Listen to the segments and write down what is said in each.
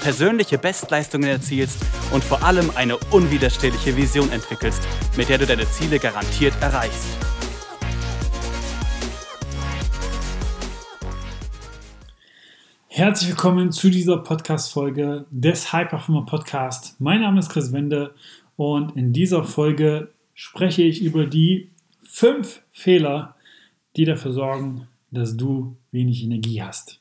persönliche Bestleistungen erzielst und vor allem eine unwiderstehliche Vision entwickelst, mit der du deine Ziele garantiert erreichst. Herzlich willkommen zu dieser Podcast-Folge des High Performer Podcast. Mein Name ist Chris Wende und in dieser Folge spreche ich über die fünf Fehler, die dafür sorgen, dass du wenig Energie hast.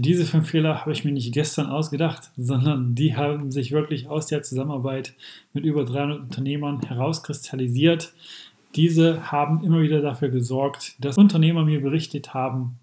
Diese fünf Fehler habe ich mir nicht gestern ausgedacht, sondern die haben sich wirklich aus der Zusammenarbeit mit über 300 Unternehmern herauskristallisiert. Diese haben immer wieder dafür gesorgt, dass Unternehmer mir berichtet haben,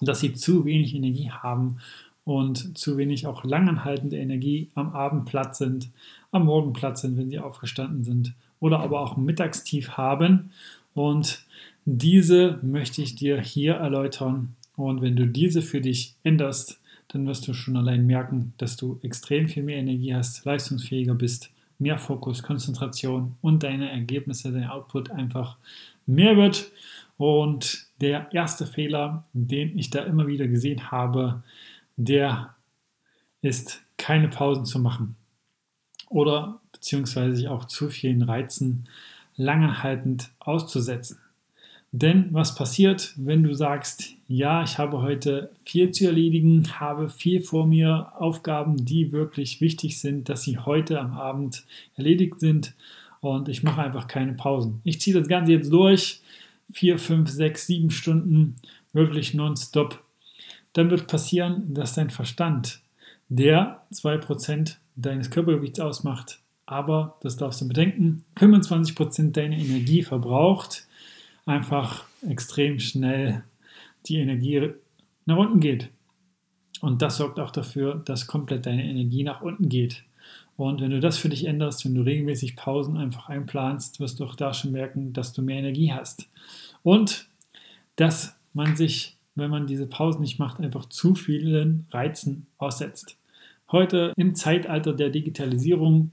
dass sie zu wenig Energie haben und zu wenig auch langanhaltende Energie am Abend platt sind, am Morgen platt sind, wenn sie aufgestanden sind oder aber auch Mittagstief haben. Und diese möchte ich dir hier erläutern und wenn du diese für dich änderst, dann wirst du schon allein merken, dass du extrem viel mehr Energie hast, leistungsfähiger bist, mehr Fokus, Konzentration und deine Ergebnisse, dein Output einfach mehr wird. Und der erste Fehler, den ich da immer wieder gesehen habe, der ist, keine Pausen zu machen oder beziehungsweise sich auch zu vielen Reizen langanhaltend auszusetzen. Denn was passiert, wenn du sagst, ja, ich habe heute viel zu erledigen, habe viel vor mir, Aufgaben, die wirklich wichtig sind, dass sie heute am Abend erledigt sind und ich mache einfach keine Pausen. Ich ziehe das Ganze jetzt durch, vier, fünf, sechs, sieben Stunden, wirklich nonstop. Dann wird passieren, dass dein Verstand, der 2% deines Körpergewichts ausmacht, aber, das darfst du bedenken, 25% deiner Energie verbraucht, einfach extrem schnell die Energie nach unten geht. Und das sorgt auch dafür, dass komplett deine Energie nach unten geht. Und wenn du das für dich änderst, wenn du regelmäßig Pausen einfach einplanst, wirst du auch da schon merken, dass du mehr Energie hast. Und dass man sich, wenn man diese Pausen nicht macht, einfach zu vielen Reizen aussetzt. Heute im Zeitalter der Digitalisierung,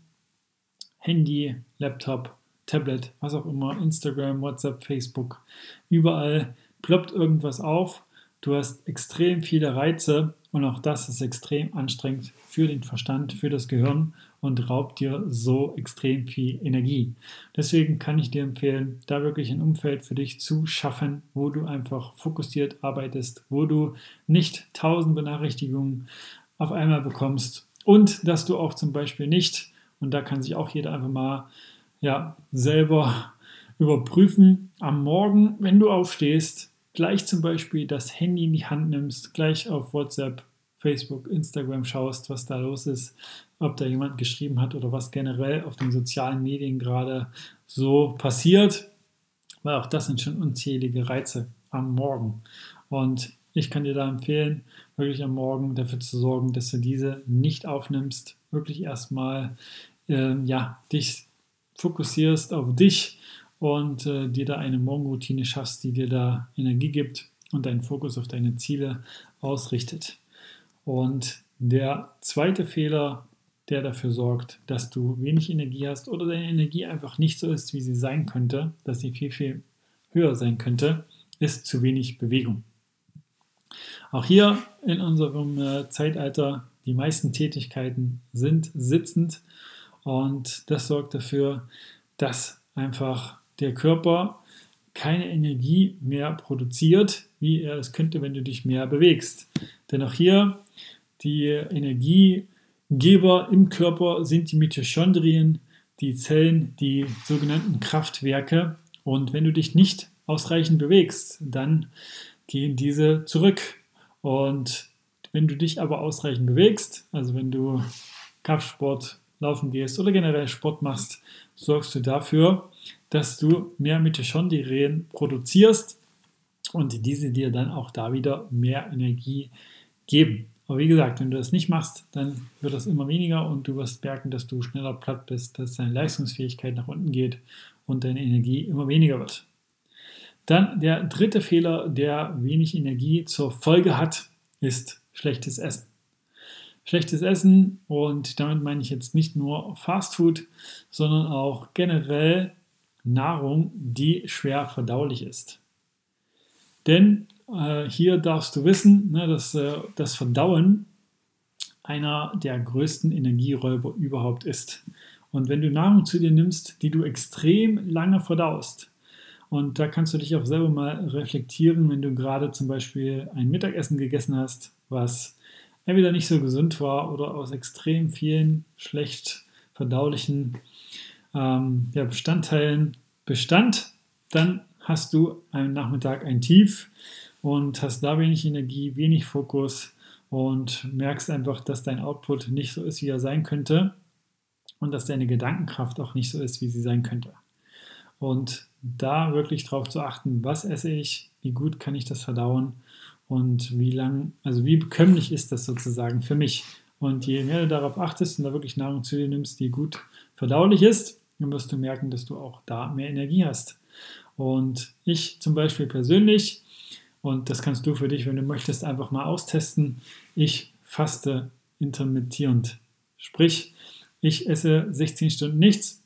Handy, Laptop, Tablet, was auch immer, Instagram, WhatsApp, Facebook, überall ploppt irgendwas auf. Du hast extrem viele Reize und auch das ist extrem anstrengend für den Verstand, für das Gehirn und raubt dir so extrem viel Energie. Deswegen kann ich dir empfehlen, da wirklich ein Umfeld für dich zu schaffen, wo du einfach fokussiert arbeitest, wo du nicht tausend Benachrichtigungen auf einmal bekommst und dass du auch zum Beispiel nicht, und da kann sich auch jeder einfach mal ja, selber überprüfen. Am Morgen, wenn du aufstehst, gleich zum Beispiel das Handy in die Hand nimmst, gleich auf WhatsApp, Facebook, Instagram schaust, was da los ist, ob da jemand geschrieben hat oder was generell auf den sozialen Medien gerade so passiert, weil auch das sind schon unzählige Reize am Morgen. Und ich kann dir da empfehlen, wirklich am Morgen dafür zu sorgen, dass du diese nicht aufnimmst, wirklich erstmal äh, ja, dich fokussierst auf dich und äh, dir da eine Morgenroutine schaffst, die dir da Energie gibt und deinen Fokus auf deine Ziele ausrichtet. Und der zweite Fehler, der dafür sorgt, dass du wenig Energie hast oder deine Energie einfach nicht so ist, wie sie sein könnte, dass sie viel, viel höher sein könnte, ist zu wenig Bewegung. Auch hier in unserem äh, Zeitalter, die meisten Tätigkeiten sind sitzend und das sorgt dafür, dass einfach der Körper keine Energie mehr produziert, wie er es könnte, wenn du dich mehr bewegst. Denn auch hier die Energiegeber im Körper sind die Mitochondrien, die Zellen, die sogenannten Kraftwerke. Und wenn du dich nicht ausreichend bewegst, dann gehen diese zurück. Und wenn du dich aber ausreichend bewegst, also wenn du Kraftsport laufen gehst oder generell Sport machst, sorgst du dafür, dass du mehr Mitochondrien produzierst und diese dir dann auch da wieder mehr Energie geben. Aber wie gesagt, wenn du das nicht machst, dann wird das immer weniger und du wirst merken, dass du schneller platt bist, dass deine Leistungsfähigkeit nach unten geht und deine Energie immer weniger wird. Dann der dritte Fehler, der wenig Energie zur Folge hat, ist schlechtes Essen. Schlechtes Essen und damit meine ich jetzt nicht nur Fastfood, sondern auch generell Nahrung, die schwer verdaulich ist. Denn äh, hier darfst du wissen, ne, dass äh, das Verdauen einer der größten Energieräuber überhaupt ist. Und wenn du Nahrung zu dir nimmst, die du extrem lange verdaust, und da kannst du dich auch selber mal reflektieren, wenn du gerade zum Beispiel ein Mittagessen gegessen hast, was entweder nicht so gesund war oder aus extrem vielen schlecht verdaulichen ähm, ja, Bestandteilen bestand, dann hast du am Nachmittag ein Tief und hast da wenig Energie, wenig Fokus und merkst einfach, dass dein Output nicht so ist, wie er sein könnte und dass deine Gedankenkraft auch nicht so ist, wie sie sein könnte. Und da wirklich darauf zu achten, was esse ich, wie gut kann ich das verdauen und wie lang, also wie bekömmlich ist das sozusagen für mich. Und je mehr du darauf achtest und da wirklich Nahrung zu dir nimmst, die gut verdaulich ist, dann wirst du merken, dass du auch da mehr Energie hast. Und ich zum Beispiel persönlich, und das kannst du für dich, wenn du möchtest, einfach mal austesten, ich faste intermittierend. Sprich, ich esse 16 Stunden nichts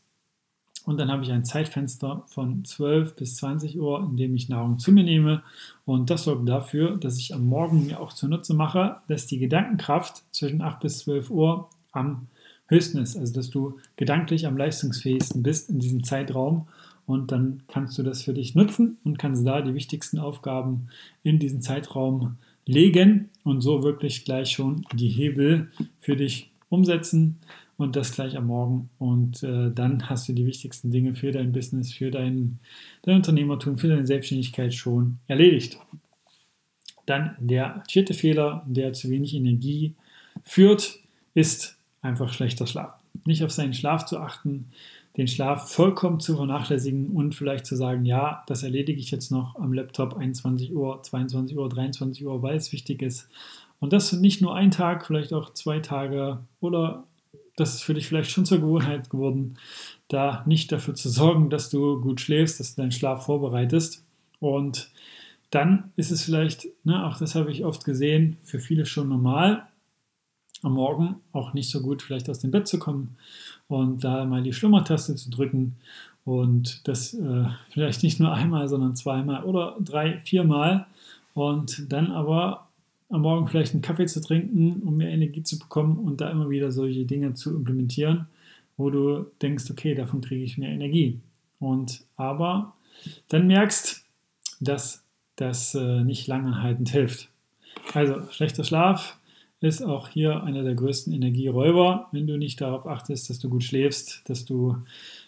und dann habe ich ein Zeitfenster von 12 bis 20 Uhr, in dem ich Nahrung zu mir nehme. Und das sorgt dafür, dass ich am Morgen mir auch zunutze mache, dass die Gedankenkraft zwischen 8 bis 12 Uhr am höchsten ist. Also dass du gedanklich am leistungsfähigsten bist in diesem Zeitraum. Und dann kannst du das für dich nutzen und kannst da die wichtigsten Aufgaben in diesen Zeitraum legen und so wirklich gleich schon die Hebel für dich umsetzen und das gleich am Morgen. Und äh, dann hast du die wichtigsten Dinge für dein Business, für dein, dein Unternehmertum, für deine Selbstständigkeit schon erledigt. Dann der vierte Fehler, der zu wenig Energie führt, ist einfach schlechter Schlaf. Nicht auf seinen Schlaf zu achten, den Schlaf vollkommen zu vernachlässigen und vielleicht zu sagen, ja, das erledige ich jetzt noch am Laptop 21 Uhr, 22 Uhr, 23 Uhr, weil es wichtig ist. Und das nicht nur ein Tag, vielleicht auch zwei Tage oder das ist für dich vielleicht schon zur Gewohnheit geworden, da nicht dafür zu sorgen, dass du gut schläfst, dass du deinen Schlaf vorbereitest. Und dann ist es vielleicht, ne, auch das habe ich oft gesehen, für viele schon normal, am Morgen auch nicht so gut vielleicht aus dem Bett zu kommen und da mal die Schlummertaste zu drücken und das äh, vielleicht nicht nur einmal, sondern zweimal oder drei, viermal und dann aber am Morgen vielleicht einen Kaffee zu trinken, um mehr Energie zu bekommen und da immer wieder solche Dinge zu implementieren, wo du denkst, okay, davon kriege ich mehr Energie. Und aber dann merkst, dass das äh, nicht lange haltend hilft. Also schlechter Schlaf ist auch hier einer der größten Energieräuber, wenn du nicht darauf achtest, dass du gut schläfst, dass du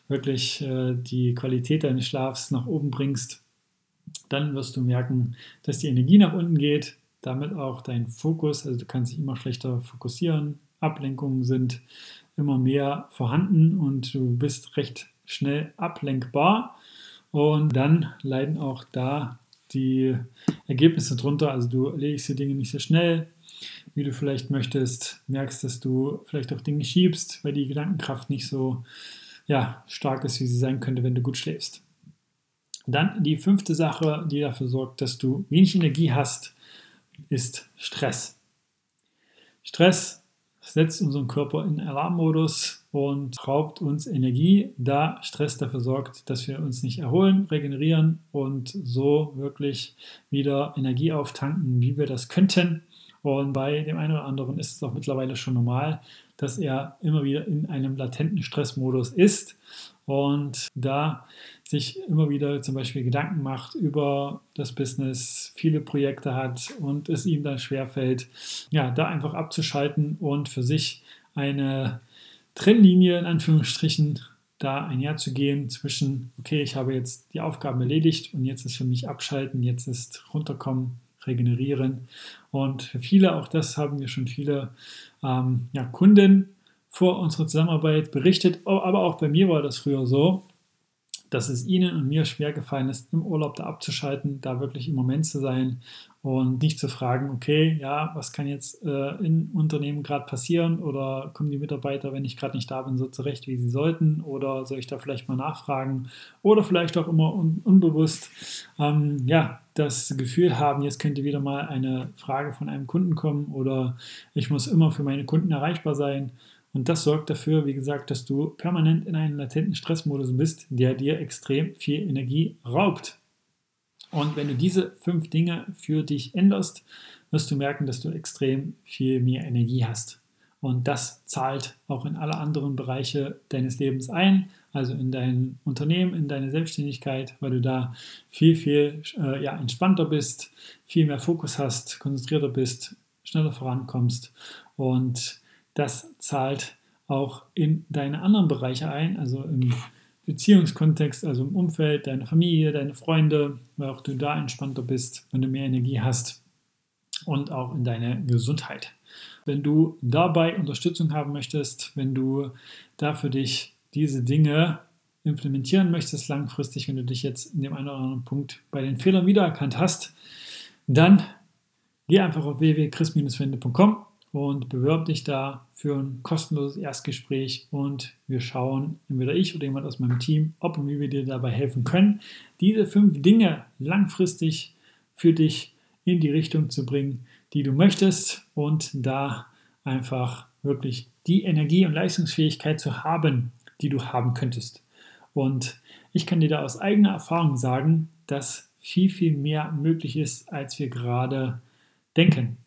wirklich äh, die Qualität deines Schlafs nach oben bringst, dann wirst du merken, dass die Energie nach unten geht, damit auch dein Fokus, also du kannst dich immer schlechter fokussieren, Ablenkungen sind immer mehr vorhanden und du bist recht schnell ablenkbar. Und dann leiden auch da die Ergebnisse drunter, also du erledigst die Dinge nicht so schnell, wie du vielleicht möchtest, merkst, dass du vielleicht auch Dinge schiebst, weil die Gedankenkraft nicht so ja, stark ist, wie sie sein könnte, wenn du gut schläfst. Dann die fünfte Sache, die dafür sorgt, dass du wenig Energie hast, ist Stress. Stress setzt unseren Körper in Alarmmodus und raubt uns Energie, da Stress dafür sorgt, dass wir uns nicht erholen, regenerieren und so wirklich wieder Energie auftanken, wie wir das könnten. Und bei dem einen oder anderen ist es auch mittlerweile schon normal, dass er immer wieder in einem latenten Stressmodus ist und da sich immer wieder zum Beispiel Gedanken macht über das Business, viele Projekte hat und es ihm dann schwerfällt, ja, da einfach abzuschalten und für sich eine Trennlinie in Anführungsstrichen da einherzugehen zwischen, okay, ich habe jetzt die Aufgaben erledigt und jetzt ist für mich abschalten, jetzt ist runterkommen, regenerieren. Und viele, auch das haben wir schon viele ähm, ja, Kunden vor unserer Zusammenarbeit berichtet, aber auch bei mir war das früher so, dass es ihnen und mir schwer gefallen ist, im Urlaub da abzuschalten, da wirklich im Moment zu sein und nicht zu fragen, okay, ja, was kann jetzt äh, im Unternehmen gerade passieren oder kommen die Mitarbeiter, wenn ich gerade nicht da bin, so zurecht, wie sie sollten oder soll ich da vielleicht mal nachfragen oder vielleicht auch immer un unbewusst, ähm, ja, das Gefühl haben, jetzt könnte wieder mal eine Frage von einem Kunden kommen oder ich muss immer für meine Kunden erreichbar sein. Und das sorgt dafür, wie gesagt, dass du permanent in einem latenten Stressmodus bist, der dir extrem viel Energie raubt. Und wenn du diese fünf Dinge für dich änderst, wirst du merken, dass du extrem viel mehr Energie hast. Und das zahlt auch in alle anderen Bereiche deines Lebens ein, also in dein Unternehmen, in deine Selbstständigkeit, weil du da viel, viel äh, ja, entspannter bist, viel mehr Fokus hast, konzentrierter bist, schneller vorankommst. Und das zahlt auch in deine anderen Bereiche ein, also im Beziehungskontext, also im Umfeld, deine Familie, deine Freunde, weil auch du da entspannter bist, wenn du mehr Energie hast und auch in deine Gesundheit. Wenn du dabei Unterstützung haben möchtest, wenn du da für dich diese Dinge implementieren möchtest langfristig, wenn du dich jetzt in dem einen oder anderen Punkt bei den Fehlern wiedererkannt hast, dann geh einfach auf www.chris-wende.com und bewirb dich da für ein kostenloses Erstgespräch. Und wir schauen, entweder ich oder jemand aus meinem Team, ob und wie wir dir dabei helfen können, diese fünf Dinge langfristig für dich in die Richtung zu bringen, die du möchtest. Und da einfach wirklich die Energie und Leistungsfähigkeit zu haben, die du haben könntest. Und ich kann dir da aus eigener Erfahrung sagen, dass viel, viel mehr möglich ist, als wir gerade denken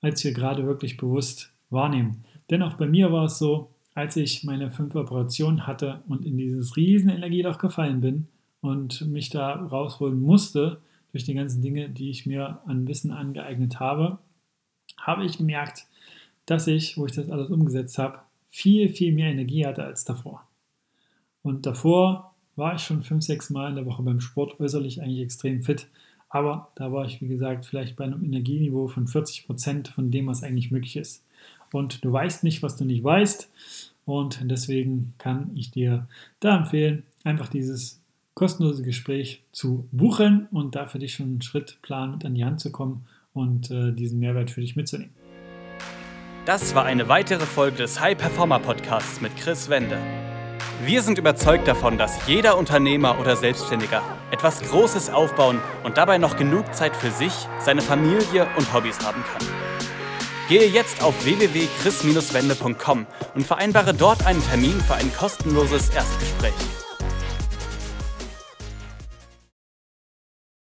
als wir gerade wirklich bewusst wahrnehmen. Denn auch bei mir war es so, als ich meine fünf Operationen hatte und in dieses riesen Energieloch gefallen bin und mich da rausholen musste durch die ganzen Dinge, die ich mir an Wissen angeeignet habe, habe ich gemerkt, dass ich, wo ich das alles umgesetzt habe, viel, viel mehr Energie hatte als davor. Und davor war ich schon fünf, sechs Mal in der Woche beim Sport äußerlich eigentlich extrem fit aber da war ich, wie gesagt, vielleicht bei einem Energieniveau von 40 Prozent von dem, was eigentlich möglich ist. Und du weißt nicht, was du nicht weißt. Und deswegen kann ich dir da empfehlen, einfach dieses kostenlose Gespräch zu buchen und da für dich schon einen Schrittplan mit an die Hand zu kommen und äh, diesen Mehrwert für dich mitzunehmen. Das war eine weitere Folge des High Performer Podcasts mit Chris Wende. Wir sind überzeugt davon, dass jeder Unternehmer oder Selbstständiger etwas Großes aufbauen und dabei noch genug Zeit für sich, seine Familie und Hobbys haben kann. Gehe jetzt auf www.chris-wende.com und vereinbare dort einen Termin für ein kostenloses Erstgespräch.